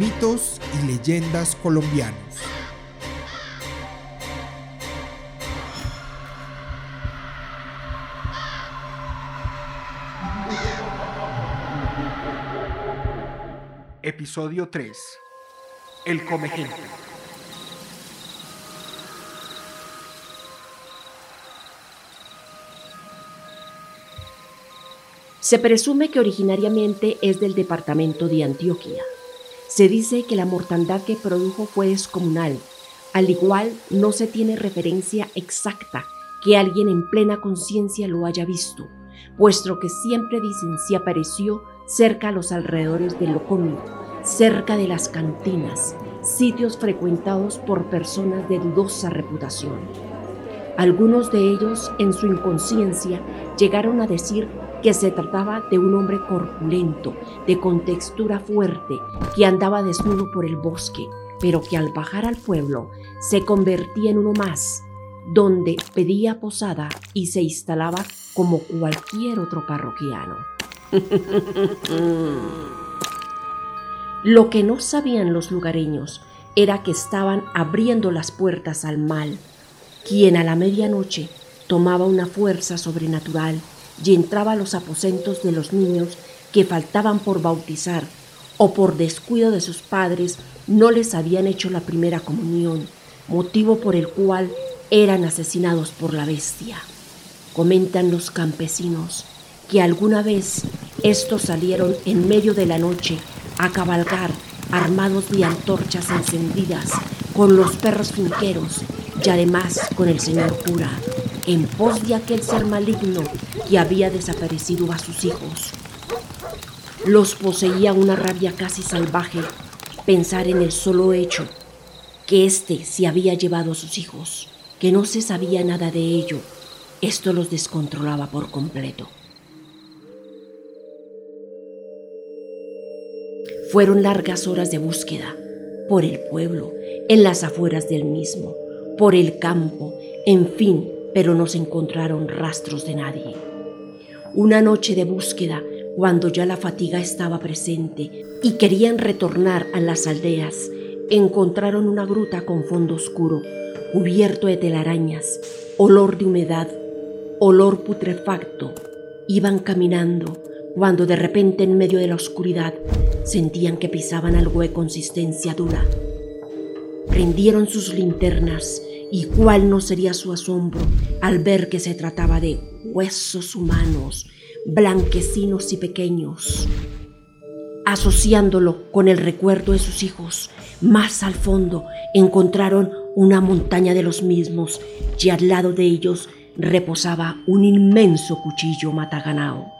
Mitos y leyendas colombianos. Episodio 3. El come gente. Se presume que originariamente es del departamento de Antioquia. Se dice que la mortandad que produjo fue descomunal. Al igual, no se tiene referencia exacta que alguien en plena conciencia lo haya visto, puesto que siempre dicen si apareció cerca a los alrededores del locomio, cerca de las cantinas, sitios frecuentados por personas de dudosa reputación. Algunos de ellos, en su inconsciencia, llegaron a decir que se trataba de un hombre corpulento, de contextura fuerte, que andaba desnudo por el bosque, pero que al bajar al pueblo se convertía en uno más, donde pedía posada y se instalaba como cualquier otro parroquiano. Lo que no sabían los lugareños era que estaban abriendo las puertas al mal, quien a la medianoche tomaba una fuerza sobrenatural y entraba a los aposentos de los niños que faltaban por bautizar o por descuido de sus padres no les habían hecho la primera comunión, motivo por el cual eran asesinados por la bestia. Comentan los campesinos que alguna vez estos salieron en medio de la noche a cabalgar armados de antorchas encendidas con los perros finqueros y además con el señor cura en pos de aquel ser maligno que había desaparecido a sus hijos. Los poseía una rabia casi salvaje pensar en el solo hecho que éste se había llevado a sus hijos, que no se sabía nada de ello. Esto los descontrolaba por completo. Fueron largas horas de búsqueda por el pueblo, en las afueras del mismo, por el campo, en fin, pero no se encontraron rastros de nadie. Una noche de búsqueda, cuando ya la fatiga estaba presente y querían retornar a las aldeas, encontraron una gruta con fondo oscuro, cubierto de telarañas, olor de humedad, olor putrefacto. Iban caminando cuando de repente en medio de la oscuridad sentían que pisaban algo de consistencia dura. Prendieron sus linternas y cuál no sería su asombro al ver que se trataba de huesos humanos, blanquecinos y pequeños. Asociándolo con el recuerdo de sus hijos, más al fondo encontraron una montaña de los mismos y al lado de ellos reposaba un inmenso cuchillo mataganao.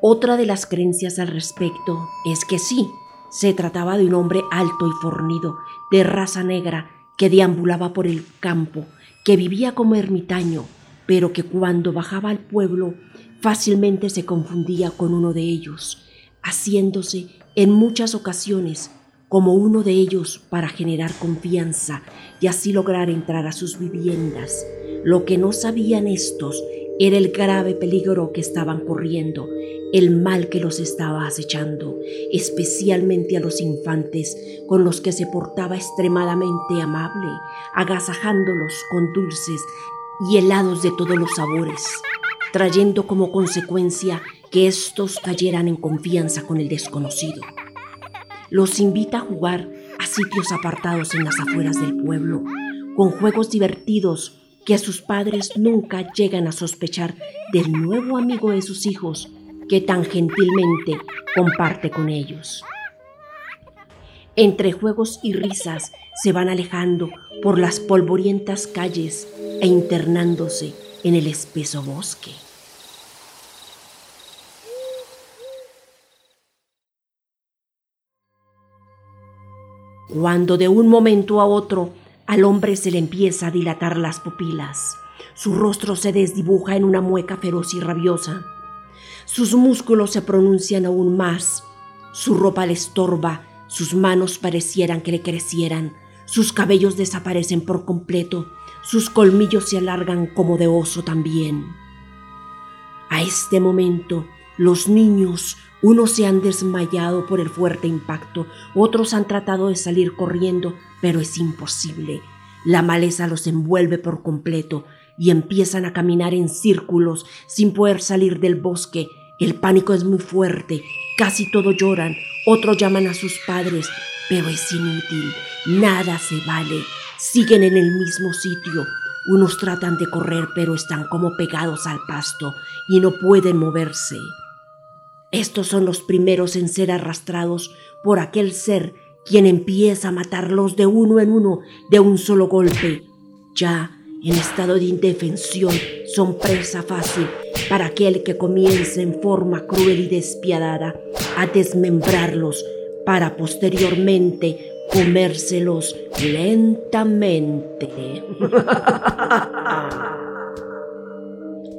Otra de las creencias al respecto es que sí, se trataba de un hombre alto y fornido, de raza negra, que deambulaba por el campo, que vivía como ermitaño, pero que cuando bajaba al pueblo fácilmente se confundía con uno de ellos, haciéndose en muchas ocasiones como uno de ellos para generar confianza y así lograr entrar a sus viviendas. Lo que no sabían estos era el grave peligro que estaban corriendo el mal que los estaba acechando, especialmente a los infantes, con los que se portaba extremadamente amable, agasajándolos con dulces y helados de todos los sabores, trayendo como consecuencia que éstos cayeran en confianza con el desconocido. Los invita a jugar a sitios apartados en las afueras del pueblo, con juegos divertidos que sus padres nunca llegan a sospechar del nuevo amigo de sus hijos que tan gentilmente comparte con ellos. Entre juegos y risas se van alejando por las polvorientas calles e internándose en el espeso bosque. Cuando de un momento a otro al hombre se le empieza a dilatar las pupilas. Su rostro se desdibuja en una mueca feroz y rabiosa. Sus músculos se pronuncian aún más. Su ropa le estorba, sus manos parecieran que le crecieran, sus cabellos desaparecen por completo, sus colmillos se alargan como de oso también. A este momento, los niños, unos se han desmayado por el fuerte impacto, otros han tratado de salir corriendo, pero es imposible. La maleza los envuelve por completo y empiezan a caminar en círculos sin poder salir del bosque. El pánico es muy fuerte, casi todos lloran, otros llaman a sus padres, pero es inútil, nada se vale. Siguen en el mismo sitio. Unos tratan de correr, pero están como pegados al pasto y no pueden moverse. Estos son los primeros en ser arrastrados por aquel ser quien empieza a matarlos de uno en uno de un solo golpe. Ya en estado de indefensión son presa fácil para aquel que comience en forma cruel y despiadada a desmembrarlos para posteriormente comérselos lentamente.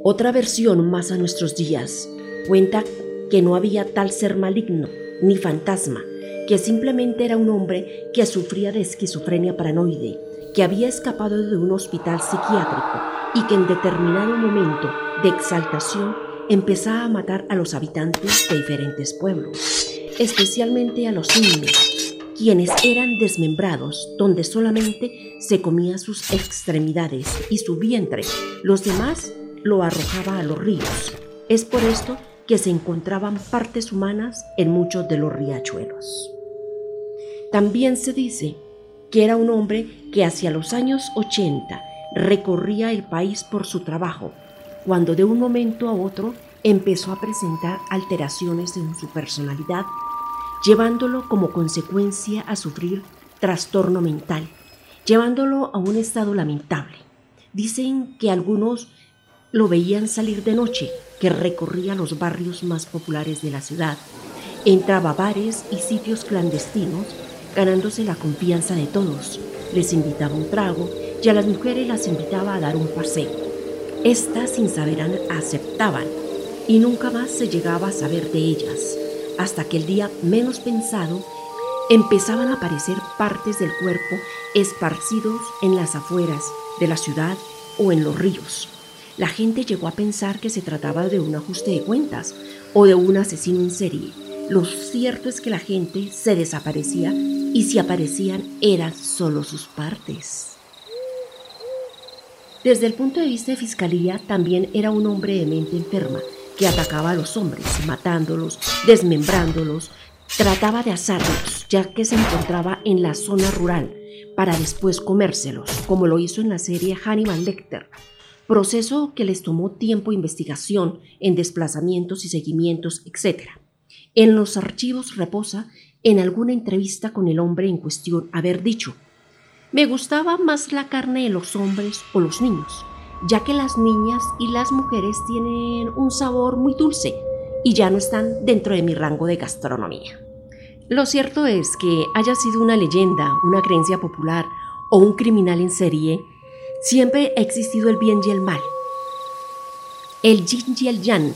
Otra versión más a nuestros días cuenta que no había tal ser maligno ni fantasma, que simplemente era un hombre que sufría de esquizofrenia paranoide, que había escapado de un hospital psiquiátrico y que en determinado momento de exaltación empezaba a matar a los habitantes de diferentes pueblos, especialmente a los niños, quienes eran desmembrados, donde solamente se comía sus extremidades y su vientre, los demás lo arrojaba a los ríos. Es por esto que se encontraban partes humanas en muchos de los riachuelos. También se dice que era un hombre que hacia los años 80 recorría el país por su trabajo, cuando de un momento a otro empezó a presentar alteraciones en su personalidad, llevándolo como consecuencia a sufrir trastorno mental, llevándolo a un estado lamentable. Dicen que algunos lo veían salir de noche, que recorría los barrios más populares de la ciudad, entraba a bares y sitios clandestinos, ganándose la confianza de todos. Les invitaba un trago y a las mujeres las invitaba a dar un paseo. Estas, sin saber, aceptaban y nunca más se llegaba a saber de ellas, hasta que el día menos pensado empezaban a aparecer partes del cuerpo esparcidos en las afueras de la ciudad o en los ríos. La gente llegó a pensar que se trataba de un ajuste de cuentas o de un asesino en serie. Lo cierto es que la gente se desaparecía y si aparecían eran solo sus partes. Desde el punto de vista de fiscalía, también era un hombre de mente enferma que atacaba a los hombres, matándolos, desmembrándolos, trataba de asarlos, ya que se encontraba en la zona rural, para después comérselos, como lo hizo en la serie Hannibal Lecter, proceso que les tomó tiempo investigación en desplazamientos y seguimientos, etc. En los archivos reposa en alguna entrevista con el hombre en cuestión haber dicho, me gustaba más la carne de los hombres o los niños, ya que las niñas y las mujeres tienen un sabor muy dulce y ya no están dentro de mi rango de gastronomía. Lo cierto es que haya sido una leyenda, una creencia popular o un criminal en serie, Siempre ha existido el bien y el mal. El yin y el yang.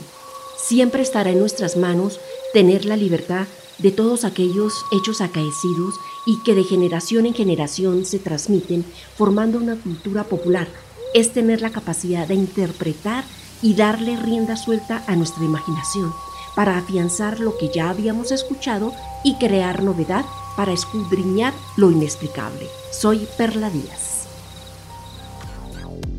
Siempre estará en nuestras manos tener la libertad de todos aquellos hechos acaecidos y que de generación en generación se transmiten formando una cultura popular. Es tener la capacidad de interpretar y darle rienda suelta a nuestra imaginación para afianzar lo que ya habíamos escuchado y crear novedad para escudriñar lo inexplicable. Soy Perla Díaz.